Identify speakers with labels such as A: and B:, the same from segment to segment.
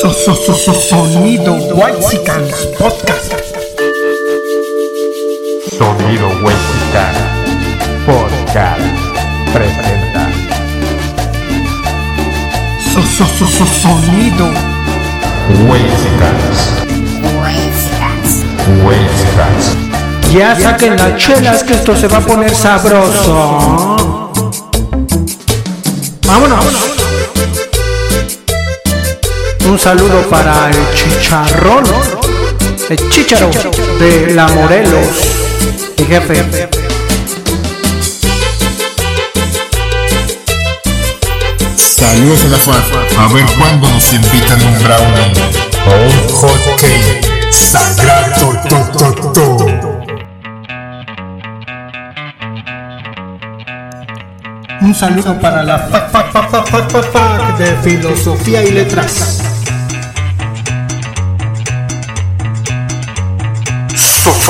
A: So, so, so, so, sonido Whitesicans Podcast.
B: Sonido Huexican Podcast presenta
A: So, so, so, so, sonido
B: Huexicans. Huexicans.
A: Ya saquen las chelas que esto se va a poner sabroso. Vámonos. Un saludo para el chicharrón, el chicharo de la Morelos, mi jefe.
C: Saludos a la FAD. A ver cuándo nos invitan un brownie. O un hot cake. Sagrado to, to, to.
A: Un saludo para la fac de filosofía y letras.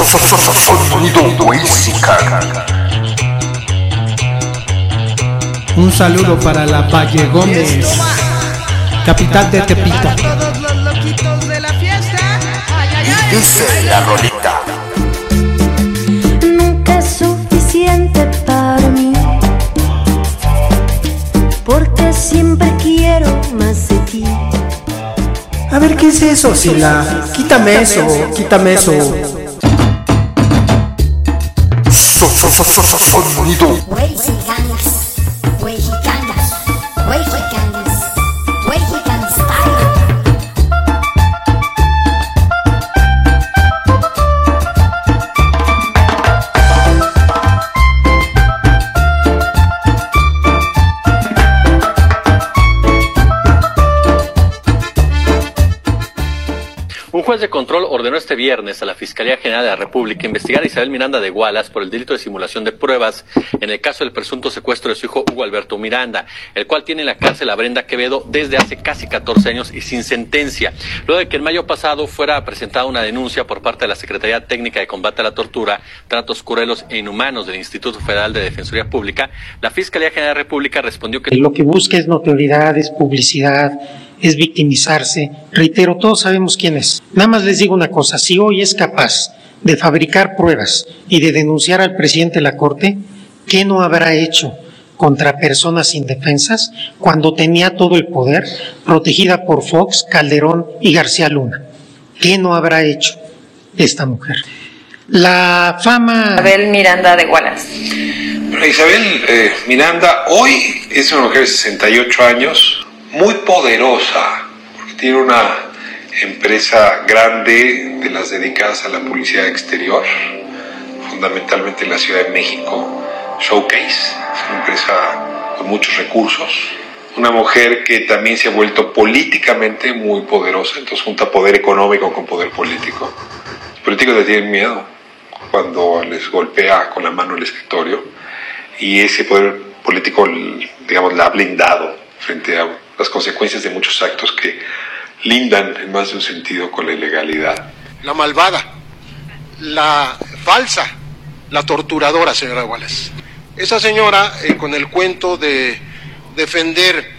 C: Sonido.
A: Un saludo para la Valle Gómez, capital de Tepito.
D: todos los loquitos de la fiesta. Ay, ay, ay.
C: Dice la rolita.
E: nunca es suficiente para mí. Porque siempre quiero más de ti.
A: A ver, ¿qué es eso, Sila? Quítame eso, quítame eso.
C: So, so, so, so, so, sonido
F: Mexicanas,
G: juez de control ordenó este viernes a la Fiscalía General de la República investigar a Isabel Miranda de Gualas por el delito de simulación de pruebas en el caso del presunto secuestro de su hijo Hugo Alberto Miranda, el cual tiene en la cárcel a Brenda Quevedo desde hace casi 14 años y sin sentencia. Luego de que en mayo pasado fuera presentada una denuncia por parte de la Secretaría Técnica de Combate a la Tortura, Tratos Cruelos e Inhumanos del Instituto Federal de Defensoría Pública, la Fiscalía General de la República respondió que
H: Lo que busca es notoriedad, es publicidad, es victimizarse. Reitero, todos sabemos quién es. Nada más les digo una cosa, si hoy es capaz de fabricar pruebas y de denunciar al presidente de la Corte, ¿qué no habrá hecho contra personas indefensas cuando tenía todo el poder, protegida por Fox, Calderón y García Luna? ¿Qué no habrá hecho esta mujer? La fama...
I: Isabel Miranda de Wallace.
J: Bueno, Isabel eh, Miranda hoy es una mujer de 68 años, muy poderosa, porque tiene una empresa grande de las dedicadas a la publicidad exterior, fundamentalmente en la Ciudad de México, Showcase, es una empresa con muchos recursos, una mujer que también se ha vuelto políticamente muy poderosa, entonces junta poder económico con poder político. Los políticos le tienen miedo cuando les golpea con la mano el escritorio y ese poder político, digamos, la ha blindado frente a las consecuencias de muchos actos que lindan en más de un sentido con la ilegalidad.
K: la malvada, la falsa, la torturadora, señora Wallace. Esa señora, eh, con el cuento de defender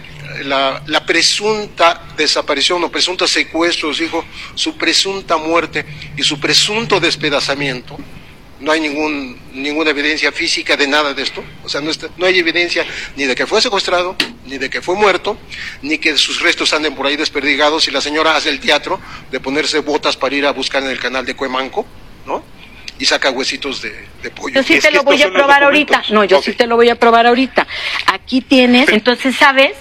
K: la, la presunta desaparición o presunto secuestro de su hijo, su presunta muerte y su presunto despedazamiento, no hay ningún, ninguna evidencia física de nada de esto. O sea, no, está- no hay evidencia ni de que fue secuestrado, ni de que fue muerto, ni que sus restos anden por ahí desperdigados y la señora hace el teatro de ponerse botas para ir a buscar en el canal de Cuemanco, ¿no? Y saca huesitos de, de pollo.
I: Yo sí
K: Es
I: te lo voy a probar ahorita. No, yo sí te lo voy a probar ahorita. Aquí tienes, entonces sabes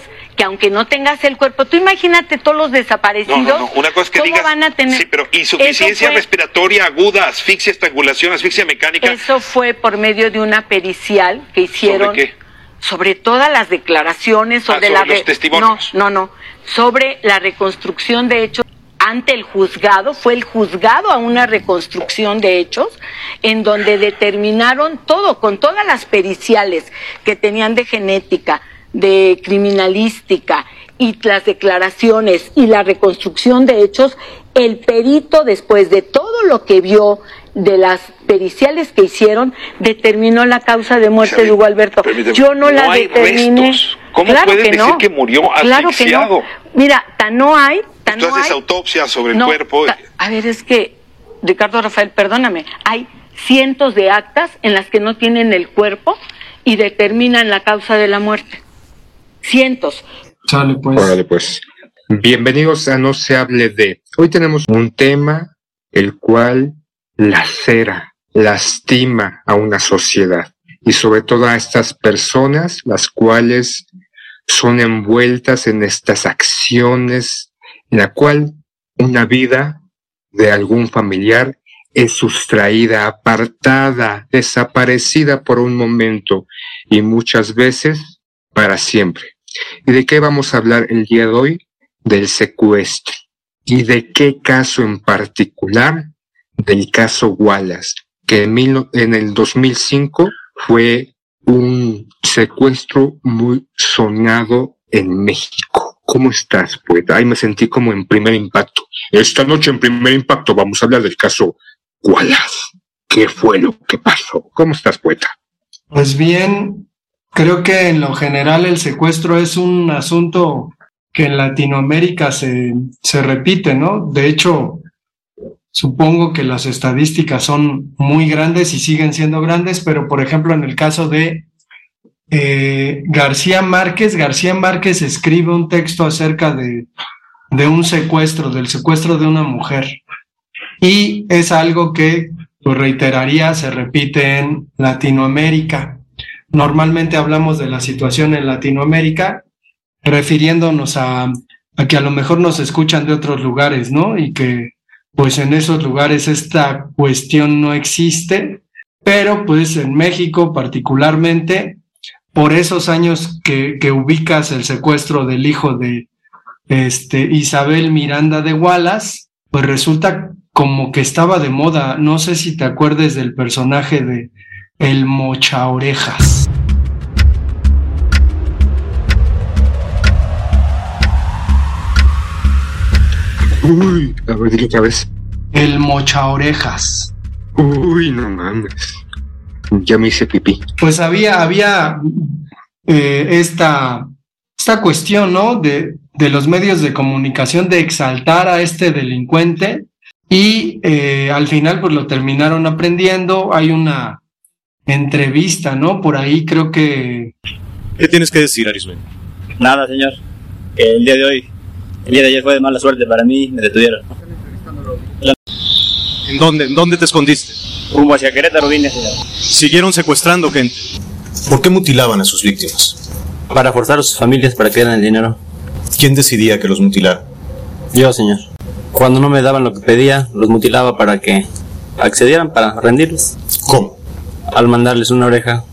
I: que aunque no tengas el cuerpo, tú imagínate todos los desaparecidos.
L: No, no, no. Una cosa es que
I: ¿cómo
L: digas.
I: van a tener?
L: Sí, pero insuficiencia
I: fue-
L: respiratoria aguda, asfixia, estrangulación, asfixia mecánica.
I: Eso fue por medio de una pericial que hicieron.
L: ¿Sobre qué?
I: sobre todas las declaraciones,
L: Ah,
I: sobre,
L: sobre
I: la
L: los testimonios.
I: No, no, no. Sobre la reconstrucción de hechos ante el juzgado, fue el juzgado a una reconstrucción de hechos en donde determinaron todo, con todas las periciales que tenían de genética, de criminalística y las declaraciones y la reconstrucción de hechos, el perito, después de todo lo que vio de las periciales que hicieron, determinó la causa de muerte de Hugo Alberto. Yo no,
L: no
I: la
L: hay
I: determiné.
L: restos. ¿Cómo
I: Claro
L: pueden
I: que
L: decir
I: no.
L: que murió
I: Claro que
L: asfixiado?
I: no. Mira, tan no hay, tan
L: Tú
I: no
L: haces
I: hay-
L: autopsia sobre el cuerpo.
I: A ver, es que, Ricardo Rafael, perdóname, hay cientos de actas en las que no tienen el cuerpo y determinan la causa de la muerte. Cientos.
A: Sale pues.
M: Órale, pues. Bienvenidos a No se hable de. Hoy tenemos un tema el cual lacera, lastima a una sociedad y sobre todo a estas personas las cuales son envueltas en estas acciones en la cual una vida de algún familiar es sustraída, apartada, desaparecida por un momento y muchas veces para siempre. ¿Y de qué vamos a hablar el día de hoy? Del secuestro. ¿Y de qué caso en particular? Del caso Wallace, que en, mil en el 2005 fue un secuestro muy sonado en México. ¿Cómo estás, poeta? Ahí me sentí como en primer impacto. Esta noche en primer impacto vamos a hablar del caso Wallace. ¿Qué fue lo que pasó? ¿Cómo estás, poeta?
A: Pues bien, creo que en lo general el secuestro es un asunto que en Latinoamérica se, se repite, ¿no? De hecho, supongo que las estadísticas son muy grandes y siguen siendo grandes, pero por ejemplo en el caso de eh, García Márquez, García Márquez escribe un texto acerca de, de un secuestro, del secuestro de una mujer. Y es algo que, lo reiteraría, se repite en Latinoamérica. Normalmente hablamos de la situación en Latinoamérica refiriéndonos a, que a lo mejor nos escuchan de otros lugares, ¿no? Y que pues en esos lugares esta cuestión no existe, pero pues en México particularmente, por esos años que, que ubicas el secuestro del hijo de este, Isabel Miranda de Wallace, pues resulta como que estaba de moda. No sé si te acuerdes del personaje de El Mocha Orejas.
M: Uy, a ver, dile otra vez.
A: El Mocha Orejas.
M: Uy, no mames. Ya me hice pipí.
A: Pues había, había eh, esta, esta cuestión, ¿no? De, de los medios de comunicación de exaltar a este delincuente y eh, al final pues lo terminaron aprendiendo. Hay una entrevista, ¿no? Por ahí creo que
N: ¿Qué tienes que decir, Arismendi?
O: Nada, señor. Que el día de hoy, el día de ayer fue de mala suerte para mí, me detuvieron.
N: ¿En dónde, en dónde te escondiste?
O: Rumbo hacia Querétaro vine, señor.
N: Siguieron secuestrando gente.
P: ¿Por qué mutilaban a sus víctimas?
O: Para forzar a sus familias para que dieran el dinero.
P: ¿Quién decidía que los mutilara?
O: Yo, señor. Cuando no me daban lo que pedía, los mutilaba para que accedieran, para rendirles.
P: ¿Cómo?
O: Al mandarles una oreja.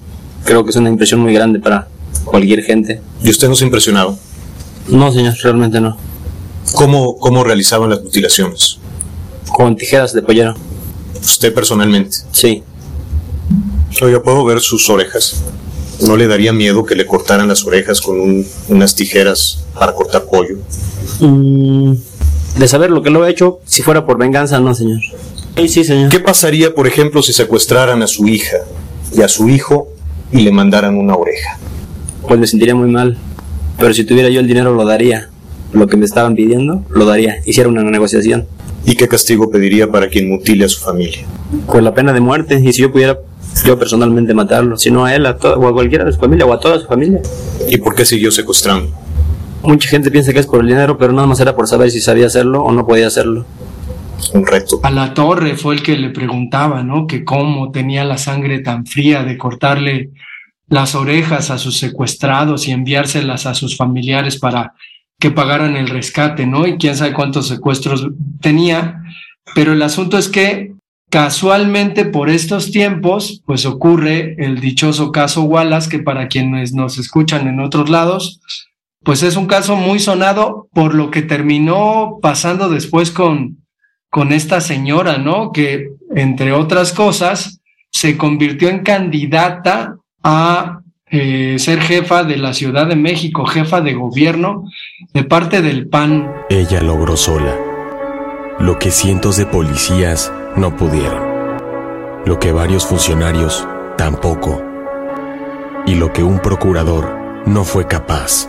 O: Creo que es una impresión muy grande para cualquier gente.
P: ¿Y usted no se impresionaba?
O: No, señor, realmente no.
P: ¿Cómo, cómo realizaban las mutilaciones?
O: Con tijeras de pollero.
P: ¿Usted personalmente?
O: Sí.
P: Oiga, ¿puedo ver sus orejas? ¿No le daría miedo que le cortaran las orejas con un- unas tijeras para cortar pollo?
O: Mm, de saber lo que lo he hecho, si fuera por venganza, no, señor. Sí, sí, señor.
P: ¿Qué pasaría, por ejemplo, si secuestraran a su hija y a su hijo y le mandaran una oreja?
O: Pues me sentiría muy mal. Pero si tuviera yo el dinero, lo daría. Lo que me estaban pidiendo, lo daría. Hiciera una negociación.
P: ¿Y qué castigo pediría para quien mutile a su familia?
O: Con la pena de muerte. Y si yo pudiera, yo personalmente matarlo. Si no a él, a o a cualquiera de su familia, o a toda su familia.
P: ¿Y por qué siguió secuestrando?
O: Mucha gente piensa que es por el dinero, pero nada más era por saber si sabía hacerlo o no podía hacerlo.
A: A la torre fue el que le preguntaba, ¿no? Que cómo tenía la sangre tan fría de cortarle las orejas a sus secuestrados y enviárselas a sus familiares para que pagaran el rescate, ¿no? Y quién sabe cuántos secuestros tenía. Pero el asunto es que casualmente por estos tiempos, pues ocurre el dichoso caso Wallace, que para quienes nos escuchan en otros lados, pues es un caso muy sonado por lo que terminó pasando después con, con esta señora, ¿no? Que, entre otras cosas, se convirtió en candidata a eh, ser jefa de la Ciudad de México, jefa de gobierno de parte del PAN.
Q: Ella logró sola lo que cientos de policías no pudieron, lo que varios funcionarios tampoco, y lo que un procurador no fue capaz.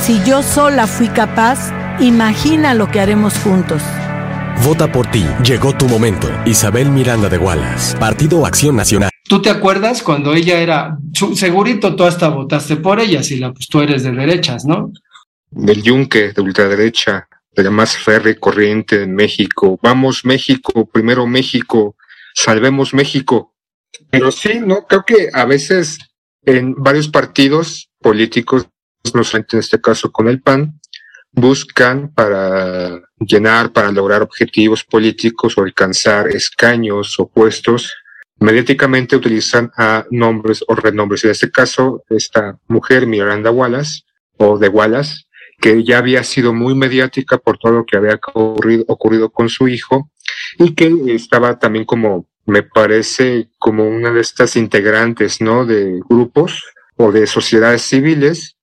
R: Si yo sola fui capaz, Imagina lo que haremos juntos.
Q: Vota por ti. Llegó tu momento. Isabel Miranda de Wallace. Partido Acción Nacional.
A: ¿Tú te acuerdas cuando ella era, su- segurito tú hasta votaste por ella, si la, pues tú eres de derechas, ¿no?
M: Del yunque, de ultraderecha, de la más férrea corriente de México. Vamos México, primero México, salvemos México. Pero sí, no, creo que a veces en varios partidos políticos, no solamente en este caso con el PAN, buscan para llenar, para lograr objetivos políticos o alcanzar escaños o puestos, mediáticamente utilizan a nombres o renombres. En este caso, esta mujer, Miranda Wallace, o de Wallace, que ya había sido muy mediática por todo lo que había ocurrido, ocurrido con su hijo y que estaba también como, me parece, como una de estas integrantes, ¿no? De grupos o de sociedades civiles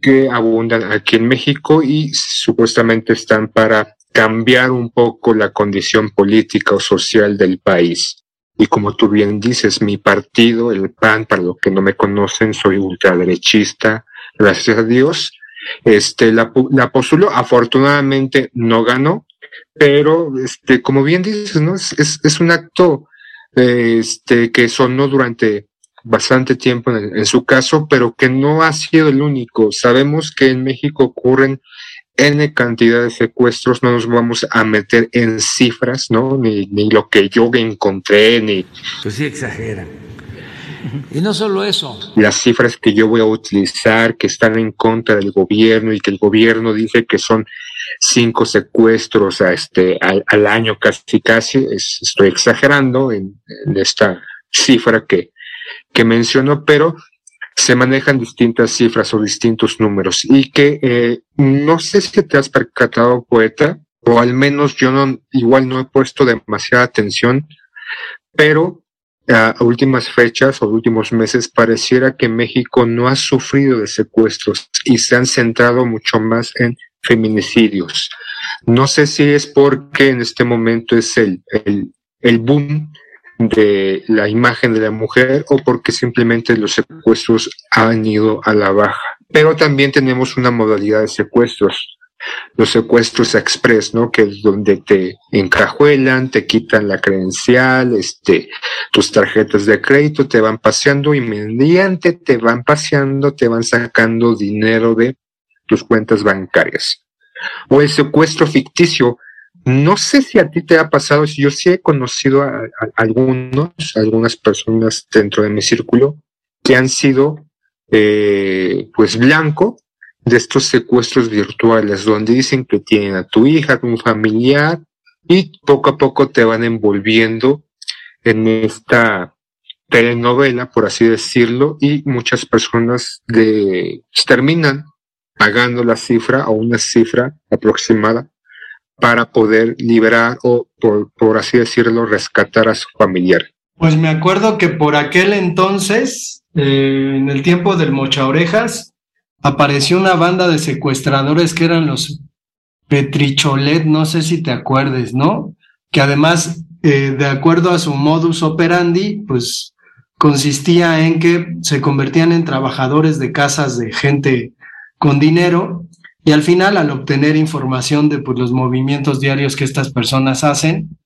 M: que abundan aquí en México y supuestamente están para cambiar un poco la condición política o social del país. Y como tú bien dices, mi partido, el PAN, para los que no me conocen, soy ultraderechista, gracias a Dios. Este, la, la postuló, afortunadamente no ganó, pero este, como bien dices, ¿no? Es, es, es un acto este, que sonó durante bastante tiempo en, en su caso, pero que no ha sido el único. Sabemos que en México ocurren N cantidad de secuestros, no nos vamos a meter en cifras, ¿no? Ni, ni lo que yo encontré, ni
S: Pues sí, exageran. Y no solo eso,
M: las cifras que yo voy a utilizar que están en contra del gobierno y que el gobierno dice que son cinco secuestros a este, al, al año casi casi, es- estoy exagerando en, en esta cifra que, que menciono, pero se manejan distintas cifras o distintos números y que eh, no sé si te has percatado, poeta, o al menos yo no, igual no he puesto demasiada atención, pero a últimas fechas o últimos meses pareciera que México no ha sufrido de secuestros y se han centrado mucho más en feminicidios. No sé si es porque en este momento es el, el, el boom de la imagen de la mujer o porque simplemente los secuestros han ido a la baja. Pero también tenemos una modalidad de secuestros, los secuestros express, ¿no? Que es donde te encajuelan, te quitan la credencial, este, tus tarjetas de crédito, te van paseando y mediante te van paseando, te van sacando dinero de tus cuentas bancarias. O el secuestro ficticio, no sé si a ti te ha pasado, si yo sí he conocido a, algunos, algunas personas dentro de mi círculo que han sido, eh, pues, blanco de estos secuestros virtuales, donde dicen que tienen a tu hija, a un familiar, y poco a poco te van envolviendo en esta telenovela, por así decirlo, y muchas personas de, pues, terminan pagando la cifra o una cifra aproximada para poder liberar o, por, así decirlo, rescatar a su familiar.
A: Pues me acuerdo que por aquel entonces, eh, en el tiempo del Mocha Orejas, apareció una banda de secuestradores que eran los Petricholet, no sé si te acuerdes, ¿no? Que además, eh, de acuerdo a su modus operandi, pues consistía en que se convertían en trabajadores de casas de gente con dinero y al final, al obtener información de pues, los movimientos diarios que estas personas hacen,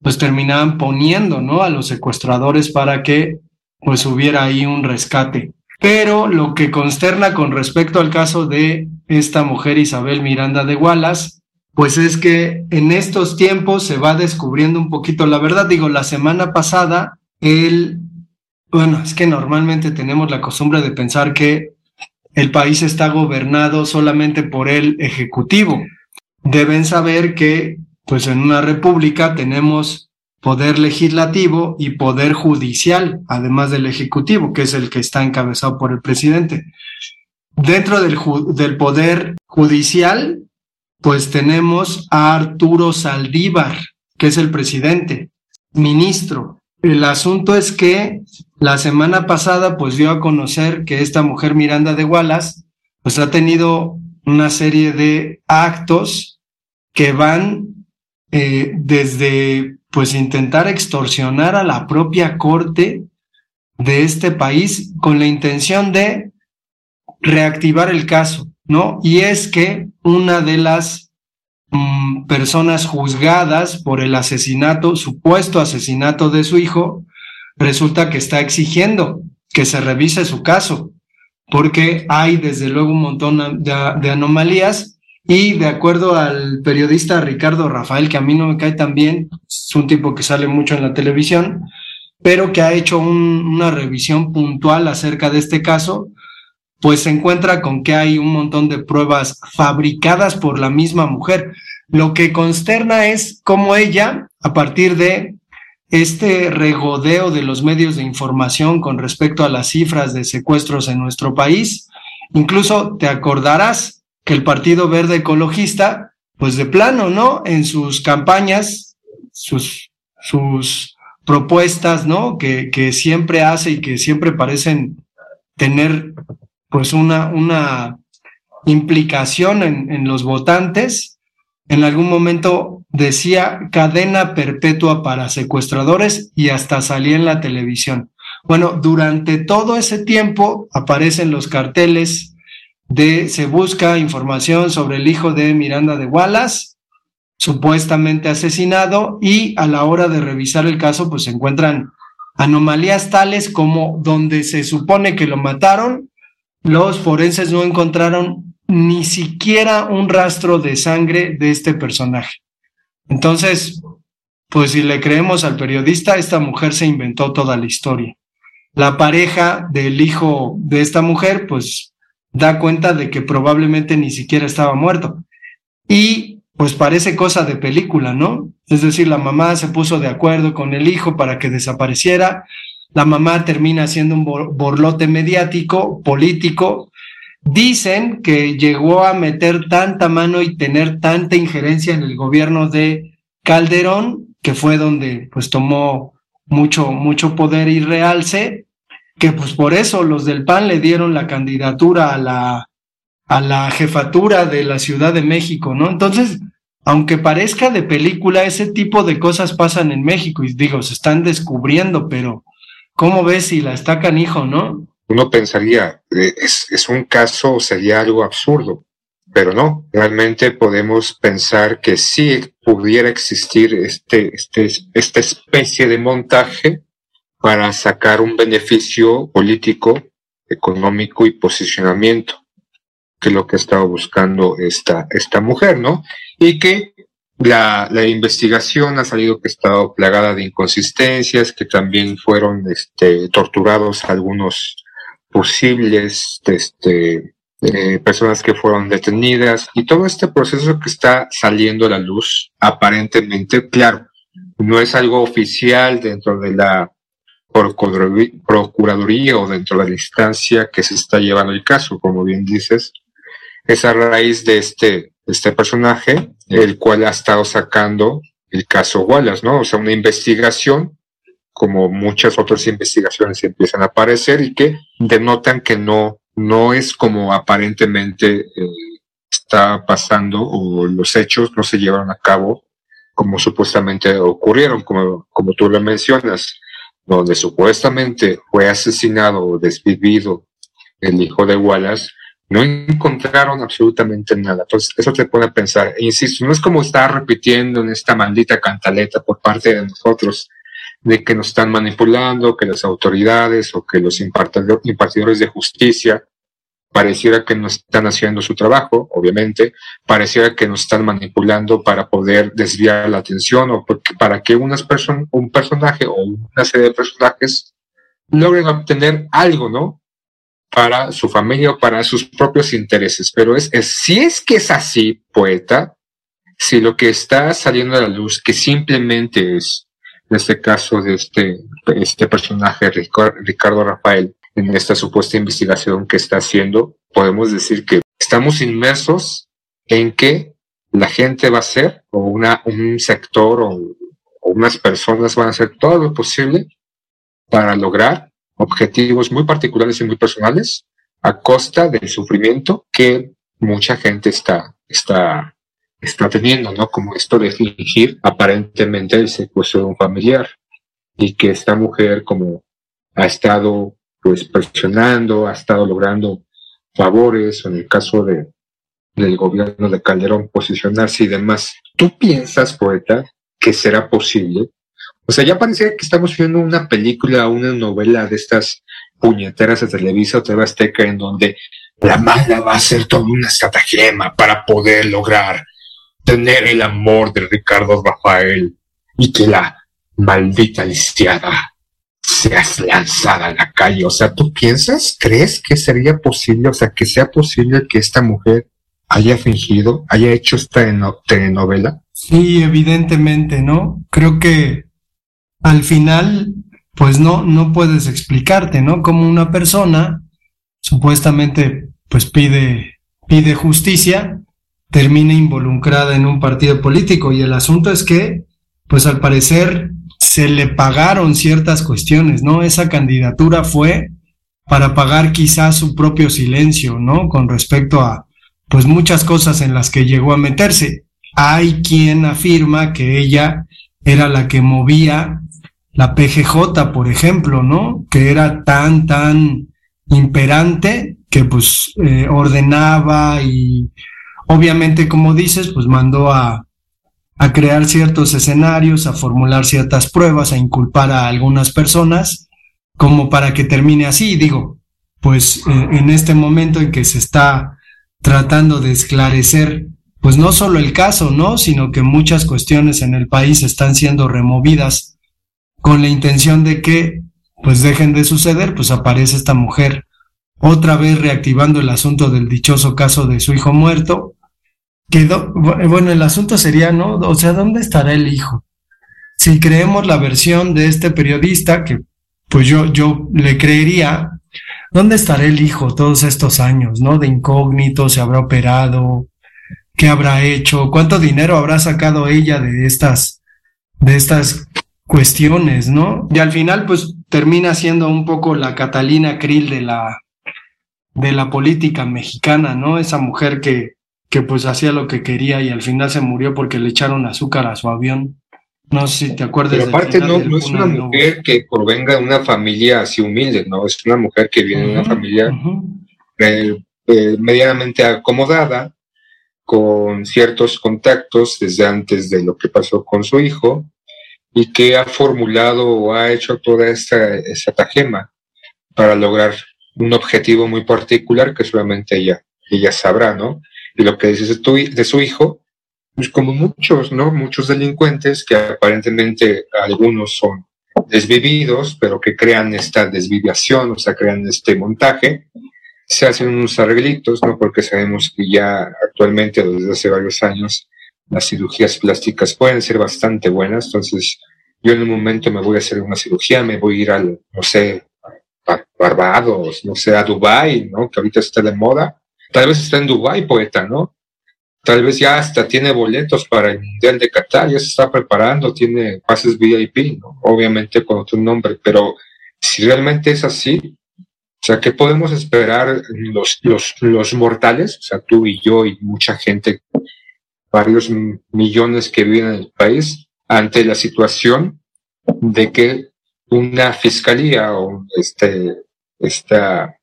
A: pues terminaban poniendo, ¿no? A los secuestradores para que pues hubiera ahí un rescate. Pero lo que consterna con respecto al caso de esta mujer Isabel Miranda de Wallace, pues es que en estos tiempos se va descubriendo un poquito la verdad. Digo, la semana pasada, él, bueno, es que normalmente tenemos la costumbre de pensar que el país está gobernado solamente por el Ejecutivo. Deben saber que, pues en una república tenemos poder legislativo y poder judicial, además del ejecutivo, que es el que está encabezado por el presidente. Dentro del, poder judicial, pues tenemos a Arturo Saldívar, que es el presidente, ministro. El asunto es que la semana pasada, pues dio a conocer que esta mujer Miranda de Wallace, pues ha tenido una serie de actos que van eh, desde pues intentar extorsionar a la propia corte de este país con la intención de reactivar el caso, ¿no? Y es que una de las mm, personas juzgadas por el asesinato, supuesto asesinato de su hijo, resulta que está exigiendo que se revise su caso, porque hay desde luego un montón de, anomalías y de acuerdo al periodista Ricardo Rafael, que a mí no me cae tan bien, es un tipo que sale mucho en la televisión, pero que ha hecho un- una revisión puntual acerca de este caso, pues se encuentra con que hay un montón de pruebas fabricadas por la misma mujer. Lo que consterna es cómo ella, a partir de este regodeo de los medios de información con respecto a las cifras de secuestros en nuestro país, incluso te acordarás que el Partido Verde Ecologista, pues de plano, ¿no? En sus campañas, sus, sus propuestas, ¿no? Que, que siempre hace y que siempre parecen tener pues una, una implicación en, en los votantes. En algún momento decía cadena perpetua para secuestradores y hasta salía en la televisión. Bueno, durante todo ese tiempo aparecen los carteles de se busca información sobre el hijo de Miranda de Wallace, supuestamente asesinado, y a la hora de revisar el caso, pues se encuentran anomalías tales como donde se supone que lo mataron, los forenses no encontraron ni siquiera un rastro de sangre de este personaje. Entonces, pues si le creemos al periodista, esta mujer se inventó toda la historia. La pareja del hijo de esta mujer, pues da cuenta de que probablemente ni siquiera estaba muerto. Y pues parece cosa de película, ¿no? Es decir, la mamá se puso de acuerdo con el hijo para que desapareciera, la mamá termina siendo un bor- borlote mediático, político. Dicen que llegó a meter tanta mano y tener tanta injerencia en el gobierno de Calderón, que fue donde pues tomó mucho, mucho poder y realce, que pues por eso los del PAN le dieron la candidatura a la, a la jefatura de la Ciudad de México, ¿no? Entonces, aunque parezca de película, ese tipo de cosas pasan en México y digo, se están descubriendo, pero ¿cómo ves si la está canijo, no?
M: Uno pensaría, eh, es, es un caso, sería algo absurdo, pero no, realmente podemos pensar que sí pudiera existir este, este, esta especie de montaje para sacar un beneficio político, económico y posicionamiento, que es lo que estaba buscando esta, esta mujer, ¿no? Y que la, la investigación ha salido que ha estado plagada de inconsistencias, que también fueron este, torturados algunos posibles este, eh, personas que fueron detenidas. Y todo este proceso que está saliendo a la luz, aparentemente, claro, no es algo oficial dentro de la Procuraduría Procuraduría o dentro de la instancia que se está llevando el caso, como bien dices, es a raíz de este, este personaje, el cual ha estado sacando el caso Wallace, ¿no? O sea, una investigación, como muchas otras investigaciones empiezan a aparecer y que denotan que no, no es como aparentemente eh, está pasando o los hechos no se llevaron a cabo como supuestamente ocurrieron, como, como tú lo mencionas, donde supuestamente fue asesinado o desvivido el hijo de Wallace, no encontraron absolutamente nada. Entonces, eso te pone a pensar. E insisto, no es como estar repitiendo en esta maldita cantaleta por parte de nosotros de que nos están manipulando, que las autoridades o que los impartidor- impartidores de justicia pareciera que no están haciendo su trabajo, obviamente, pareciera que nos están manipulando para poder desviar la atención o porque- para que unas person un personaje o una serie de personajes logren obtener algo, ¿no? Para su familia o para sus propios intereses. Pero es, es si es que es así, poeta, si lo que está saliendo a la luz, que simplemente es, en este caso de este, este personaje, Ricardo Rafael, en esta supuesta investigación que está haciendo, podemos decir que estamos inmersos en que la gente va a hacer, o una, un sector o, o unas personas van a hacer todo lo posible para lograr objetivos muy particulares y muy personales a costa del sufrimiento que mucha gente está, está, está teniendo, ¿no? Como esto de fingir aparentemente el secuestro de un familiar y que esta mujer como ha estado pues presionando, ha estado logrando favores, en el caso de, del gobierno de Calderón posicionarse y demás. ¿Tú piensas, poeta, que será posible? O sea, ya parecía que estamos viendo una película, una novela de estas puñeteras de Televisa o TV en donde la mala va a ser toda una estratagema para poder lograr tener el amor de Ricardo Rafael y que la maldita lisiada seas lanzada a la calle. O sea, ¿tú piensas, crees que sería posible, o sea, que sea posible que esta mujer haya fingido, haya hecho esta eno- telenovela?
A: Sí, evidentemente, ¿no? Creo que al final, pues no, no puedes explicarte, ¿no? Como una persona supuestamente, pues pide, pide justicia, termina involucrada en un partido político y el asunto es que, pues al parecer se le pagaron ciertas cuestiones, ¿no? Esa candidatura fue para pagar quizás su propio silencio, ¿no? Con respecto a, pues muchas cosas en las que llegó a meterse. Hay quien afirma que ella era la que movía la PGJ, por ejemplo, ¿no? Que era tan, tan imperante que pues eh, ordenaba y obviamente, como dices, pues mandó a, a crear ciertos escenarios, a formular ciertas pruebas, a inculpar a algunas personas, como para que termine así. Digo, pues eh, en este momento en que se está tratando de esclarecer, pues no solo el caso, ¿no? Sino que muchas cuestiones en el país están siendo removidas con la intención de que pues dejen de suceder, pues aparece esta mujer otra vez reactivando el asunto del dichoso caso de su hijo muerto. Quedó, bueno, el asunto sería, ¿no? O sea, ¿dónde estará el hijo? Si creemos la versión de este periodista, que pues yo, yo le creería, ¿dónde estará el hijo todos estos años, ¿no? De incógnito, se habrá operado, qué habrá hecho, cuánto dinero habrá sacado ella de estas, de estas cuestiones, ¿no? Y al final, pues termina siendo un poco la Catalina Krill de la, de la política mexicana, ¿no? Esa mujer que, que pues hacía lo que quería y al final se murió porque le echaron azúcar a su avión. No sé si te acuerdas.
M: Pero aparte no, no es una mujer que provenga de una familia así humilde, ¿no? Es una mujer que viene de una familia eh, eh, medianamente acomodada, con ciertos contactos desde antes de lo que pasó con su hijo, y que ha formulado o ha hecho toda esta estratagema para lograr un objetivo muy particular que solamente ella, ella sabrá, ¿no? Y lo que dices de, su hijo, pues como muchos, ¿no? Muchos delincuentes que aparentemente algunos son desvividos, pero que crean esta desviación, o sea, crean este montaje, se hacen unos arreglitos, ¿no? Porque sabemos que ya actualmente, desde hace varios años, las cirugías plásticas pueden ser bastante buenas, entonces yo en un momento me voy a hacer una cirugía, me voy a ir al, no sé, a Barbados, no sé, a Dubai, ¿no? Que ahorita está de moda. Tal vez está en Dubai, poeta, ¿no? Tal vez ya hasta tiene boletos para el Mundial de Qatar, ya se está preparando, tiene pases VIP, ¿no? Obviamente con otro nombre, pero si realmente es así, o sea, ¿qué podemos esperar los, los, los mortales? O sea, tú y yo y mucha gente, varios millones que viven en el país, ante la situación de que una fiscalía o este, esta,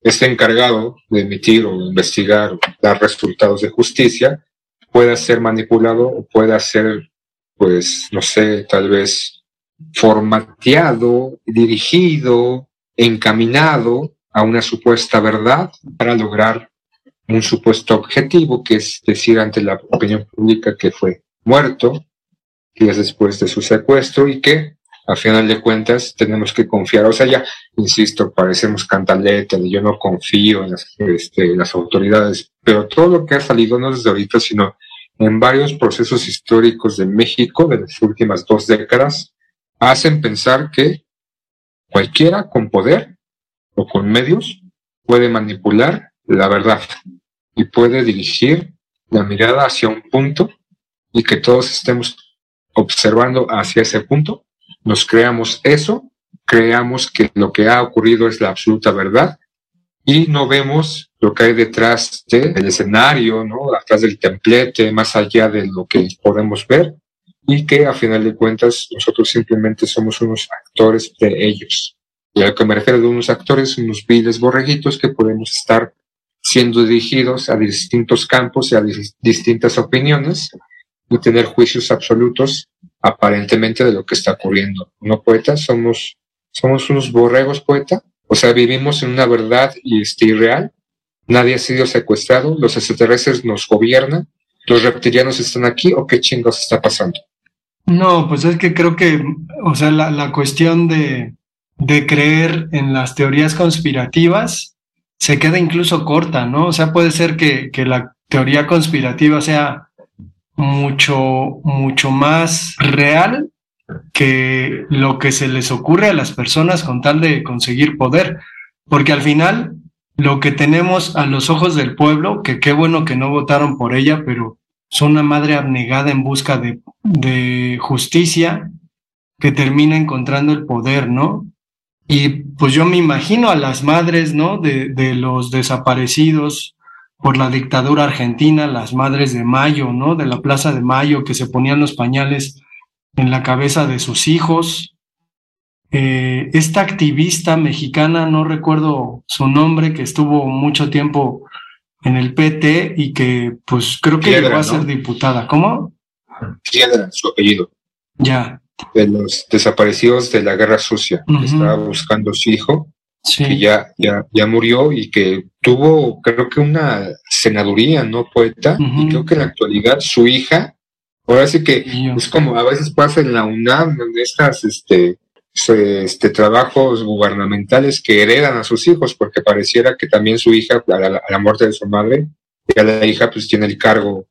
M: este encargado de emitir o investigar o dar resultados de justicia pueda ser manipulado o pueda ser, pues, no sé, tal vez formateado, dirigido, encaminado a una supuesta verdad para lograr un supuesto objetivo, que es decir ante la opinión pública que fue muerto días después de su secuestro y que a final de cuentas tenemos que confiar. O sea, ya, insisto, parecemos cantaleta de yo no confío en las, este, las autoridades, pero todo lo que ha salido no desde ahorita, sino en varios procesos históricos de México de las últimas dos décadas, hacen pensar que cualquiera con poder o con medios puede manipular la verdad y puede dirigir la mirada hacia un punto y que todos estemos observando hacia ese punto, nos creamos eso, creamos que lo que ha ocurrido es la absoluta verdad y no vemos lo que hay detrás del escenario, ¿no? atrás del templete, más allá de lo que podemos ver y que a final de cuentas nosotros simplemente somos unos actores de ellos. Y a lo que me refiero de unos actores, unos viles borreguitos que podemos estar siendo dirigidos a distintos campos y a dis- distintas opiniones y tener juicios absolutos aparentemente de lo que está ocurriendo. ¿No, poeta? Somos, somos unos borregos, poeta. O sea, vivimos en una verdad y este, irreal. Nadie ha sido secuestrado, los extraterrestres nos gobiernan, los reptilianos están aquí o qué chingos está pasando.
A: No, pues es que creo que, o sea, la, la cuestión de, de creer en las teorías conspirativas se queda incluso corta, ¿no? O sea, puede ser que, que la teoría conspirativa sea mucho, mucho más real que lo que se les ocurre a las personas con tal de conseguir poder. Porque al final, lo que tenemos a los ojos del pueblo, que qué bueno que no votaron por ella, pero son una madre abnegada en busca de, de justicia que termina encontrando el poder, ¿no? Y pues yo me imagino a las madres, ¿no? De, de los desaparecidos por la dictadura argentina, las madres de Mayo, ¿no? De la Plaza de Mayo, que se ponían los pañales en la cabeza de sus hijos. Eh, esta activista mexicana, no recuerdo su nombre, que estuvo mucho tiempo en el PT y que pues creo que
M: Piedra,
A: llegó a
M: ¿no?
A: ser diputada. ¿Cómo?
M: Piedra, su apellido.
A: Ya.
M: De los desaparecidos de la guerra sucia, que estaba buscando a su hijo,
A: Sí.
M: que ya, ya, ya murió y que tuvo, creo que una senaduría, ¿no, poeta? Y creo que en la actualidad su hija, ahora sí que es como a veces pasa en la UNAM, en estas, este, este, trabajos gubernamentales que heredan a sus hijos, porque pareciera que también su hija, a la, a la muerte de su madre, ya la hija pues tiene el cargo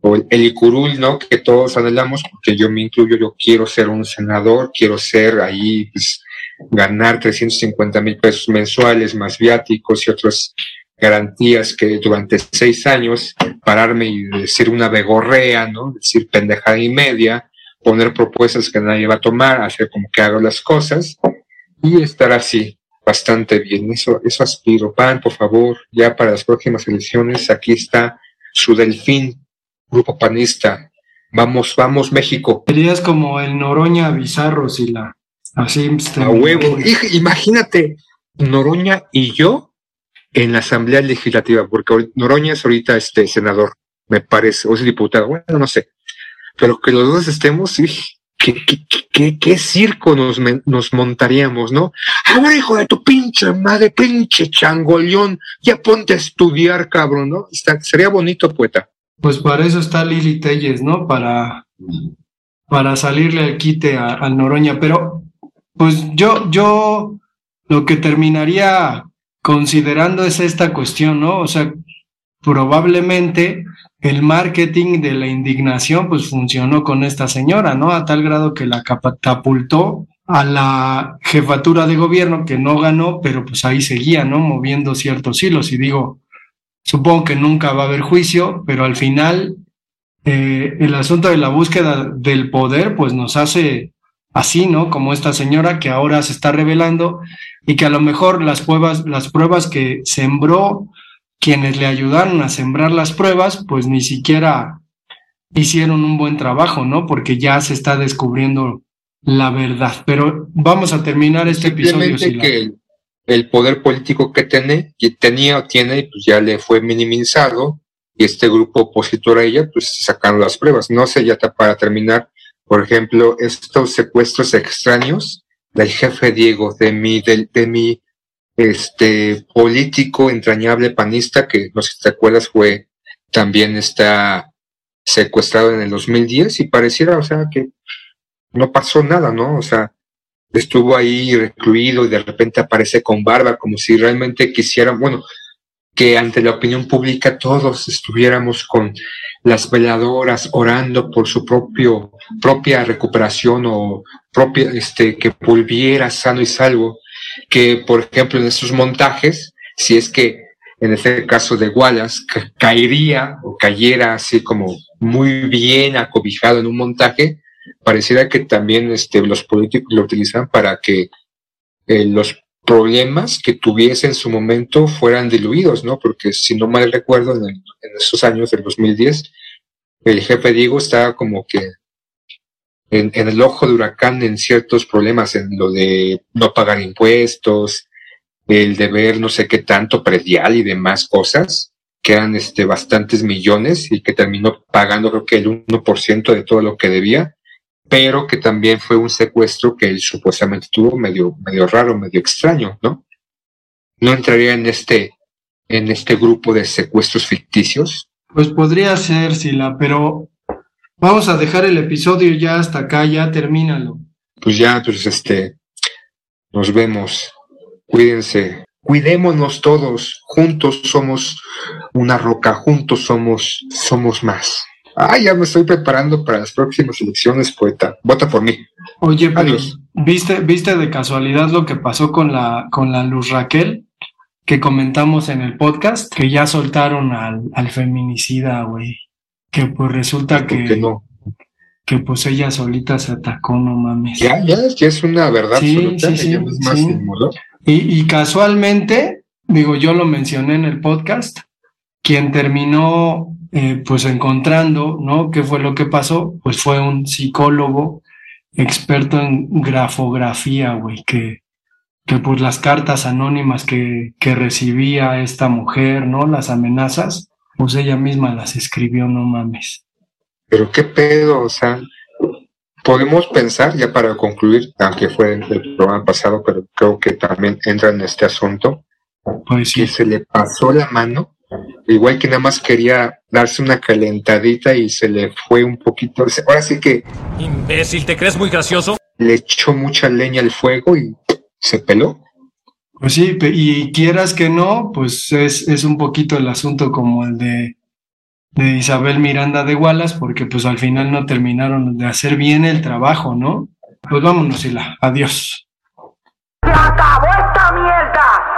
M: o el, Icurul, ¿no? Que todos anhelamos, porque yo me incluyo, yo quiero ser un senador, quiero ser ahí, pues, ganar 350 mil pesos mensuales, más viáticos y otras garantías que durante seis años pararme y decir una begorrea, ¿no? Decir pendejada y media, poner propuestas que nadie va a tomar, hacer como que hago las cosas y estar así, bastante bien. Eso, eso aspiro. Pan, por favor, ya para las próximas elecciones, aquí está su delfín, grupo panista. Vamos, vamos, México.
A: Serías como el Noroña Bizarro, si la así este,
M: A huevo. Imagínate, Noroña y yo en la Asamblea Legislativa, porque Noroña es ahorita este senador, me parece, o es diputado, bueno, no sé. Pero que los dos estemos, ¿qué, qué, qué- qué, qué circo nos, nos montaríamos, ¿no? A ver, hijo de tu pinche madre, pinche changoleón, ya ponte a estudiar, cabrón, ¿no? Está- sería bonito, poeta.
A: Pues para eso está Lili Telles, ¿no? Para, para salirle al quite al Noroña. Pero, pues yo, yo lo que terminaría considerando es esta cuestión, ¿no? O sea, probablemente el marketing de la indignación, pues funcionó con esta señora, ¿no? A tal grado que la catapultó a la jefatura de gobierno, que no ganó, pero pues ahí seguía, ¿no? Moviendo ciertos hilos. Y digo, Supongo que nunca va a haber juicio, pero al final eh, el asunto de la búsqueda del poder pues nos hace así, ¿no? Como esta señora que ahora se está revelando y que a lo mejor las pruebas, las pruebas que sembró quienes le ayudaron a sembrar las pruebas, pues ni siquiera hicieron un buen trabajo, ¿no? Porque ya se está descubriendo la verdad. Pero vamos a terminar este episodio. Sila.
M: que el, poder político que tiene, que tenía o tiene, pues ya le fue minimizado y este grupo opositor a ella, pues sacaron las pruebas. No sé, ya ta- para terminar, por ejemplo, estos secuestros extraños del jefe Diego, de mi, del- de, mi este político entrañable panista, que no sé si te acuerdas, fue también está secuestrado en el 2010 y pareciera, o sea, que no pasó nada, ¿no? O sea, estuvo ahí recluido y de repente aparece con barba, como si realmente quisieran, bueno, que ante la opinión pública todos estuviéramos con las veladoras orando por su propio, propia recuperación o propia, este, que volviera sano y salvo, que por ejemplo en estos montajes, si es que en este caso de Wallace ca- caería o cayera así como muy bien acobijado en un montaje, pareciera que también este, los políticos lo utilizan para que eh, los problemas que tuviese en su momento fueran diluidos, ¿no? Porque si no mal recuerdo, en, esos años del 2010, el jefe Diego estaba como que en, en el ojo de huracán en ciertos problemas, en lo de no pagar impuestos, el deber no sé qué tanto predial y demás cosas, que eran este, bastantes millones y que terminó pagando creo que el 1% de todo lo que debía, pero que también fue un secuestro que él supuestamente tuvo medio, medio raro, medio extraño, ¿no? No entraría en este, en este grupo de secuestros ficticios.
A: Pues podría ser, Sila, pero vamos a dejar el episodio ya hasta acá, ya termínalo.
M: Pues ya, pues este, nos vemos. Cuídense. Cuidémonos todos. Juntos somos una roca. Juntos somos, somos más. Ay, ya me estoy preparando para las próximas elecciones, poeta. Vota por mí.
A: Oye, pero
M: Adiós.
A: ¿viste, ¿viste de casualidad lo que pasó con la, con la Luz Raquel? Que comentamos en el podcast, que ya soltaron al, al feminicida, güey. Que pues resulta que,
M: que no?
A: que pues ella solita se atacó, no mames.
M: Ya, ya, ya es una verdad
A: Sí,
M: absoluta.
A: sí, sí,
M: ya no es más.
A: Y, y casualmente, digo, yo lo mencioné en el podcast, quien terminó eh, pues encontrando, ¿no? ¿Qué fue lo que pasó? Pues fue un psicólogo experto en grafografía, güey, que, que pues las cartas anónimas que, que recibía esta mujer, ¿no? Las amenazas, pues ella misma las escribió, no mames.
M: Pero qué pedo, o sea, podemos pensar, ya para concluir, aunque fue el, programa pasado, pero creo que también entra en este asunto,
A: Pues
M: que se le pasó la mano, igual que nada más quería darse una calentadita y se le fue un poquito, ahora sí que
T: Imbécil, ¿te crees muy gracioso?
M: le echó mucha leña al fuego y se peló.
A: Pues sí, y quieras que no, pues es, es un poquito el asunto como el de, de Isabel Miranda de Wallace, porque pues al final no terminaron de hacer bien el trabajo, ¿no? Pues vámonos, Sila. Adiós.
D: ¡Se acabó esta mierda!